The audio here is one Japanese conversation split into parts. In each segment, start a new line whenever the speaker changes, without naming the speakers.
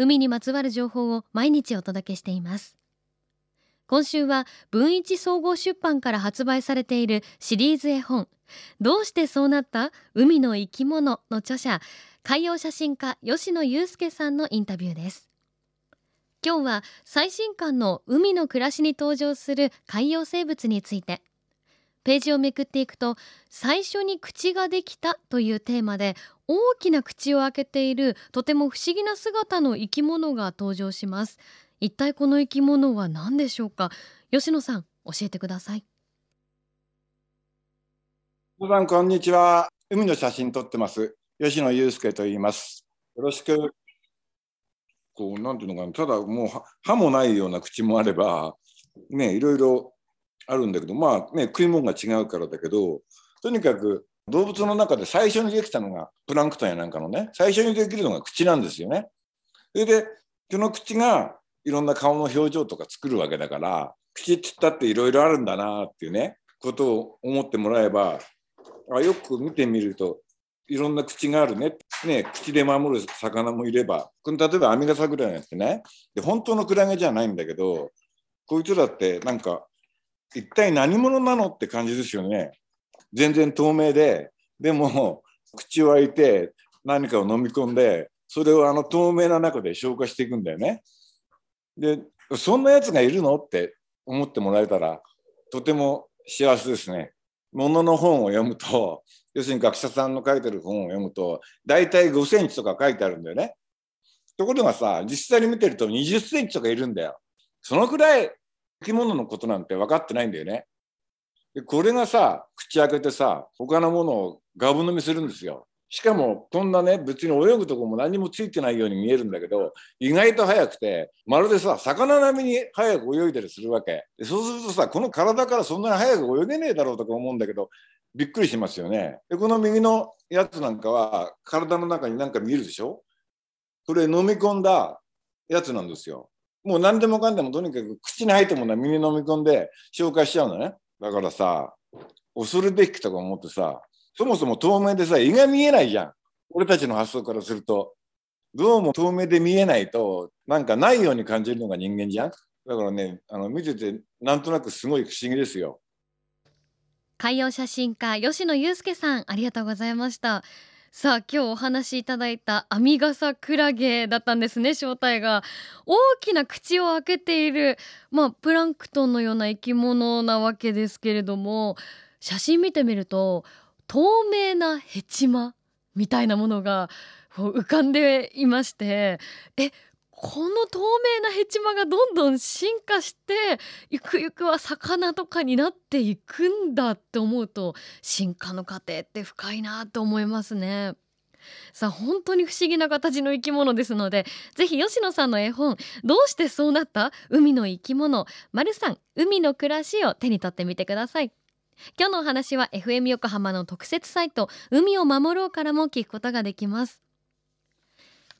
海にまつわる情報を毎日お届けしています。今週は文一総合出版から発売されているシリーズ絵本。どうしてそうなった？海の生き物の著者。海洋写真家吉野祐介さんのインタビューです。今日は最新刊の海の暮らしに登場する海洋生物について。ページをめくっていくと最初に口ができたというテーマで大きな口を開けているとても不思議な姿の生き物が登場します。一体この生き物は何でしょうか？吉野さん教えてください。
皆さんこんにちは。海の写真撮ってます。吉野祐介と言います。よろしく。こうなんていうのかな。ただもう歯もないような口もあればねいろいろあるんだけどまあね食い物が違うからだけどとにかく動物の中で最初にできたのがプランクトンやなんかのね最初にできるのが口なんですよね。それでその口がいろんな顔の表情とか作るわけだから口っつったっていろいろあるんだなっていうねことを思ってもらえばあよく見てみるといろんな口があるねね口で守る魚もいればこの例えばアミガサクラゲってねで本当のクラゲじゃないんだけどこいつらってなんか一体何者なのって感じですよね。全然透明で、でも口を開いて何かを飲み込んで、それをあの透明な中で消化していくんだよね。で、そんなやつがいるのって思ってもらえたら、とても幸せですね。ものの本を読むと、要するに学者さんの書いてる本を読むと、大体5センチとか書いてあるんだよね。ところがさ、実際に見てると20センチとかいるんだよ。そのくらいき物のことなんて分かってないんだよね。でこれがさ口開けてさ他のものをガブ飲みするんですよ。しかもこんなね別に泳ぐとこも何もついてないように見えるんだけど意外と速くてまるでさ魚並みに速く泳いだりするわけそうするとさこの体からそんなに速く泳げねえだろうとか思うんだけどびっくりしますよねでこの右のやつなんかは体の中になんか見えるでしょ？これ飲み込んだやつなんですよもう何でもかんでもとにかく口に入ったものは耳に飲み込んで消化しちゃうのね。だからさ、恐るべきとか思ってさ、そもそも透明でさ、胃が見えないじゃん。俺たちの発想からすると。どうも透明で見えないと、なんかないように感じるのが人間じゃん。だからね、あの見てて、なんとなくすごい不思議ですよ。
海洋写真家吉野祐介さんありがとうございましたさあ今日お話しいただいたアミガサクラゲだったんですね正体が。大きな口を開けているまあプランクトンのような生き物なわけですけれども写真見てみると透明なヘチマみたいなものが浮かんでいましてえこの透明なヘチマがどんどん進化してゆくゆくは魚とかになっていくんだって思うと進化の過程って深いなと思いますね。さあ本当に不思議な形の生き物ですのでぜひ吉野さんの絵本「どうしてそうなった海の生き物丸さん海の暮らし」を手に取ってみてください。今日のお話は FM 横浜の特設サイト「海を守ろう」からも聞くことができます。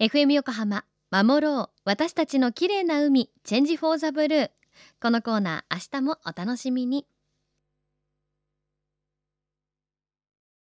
FM 横浜守ろう。私たちの綺麗な海チェンジフォーザブルー。このコーナー明日もお楽しみに。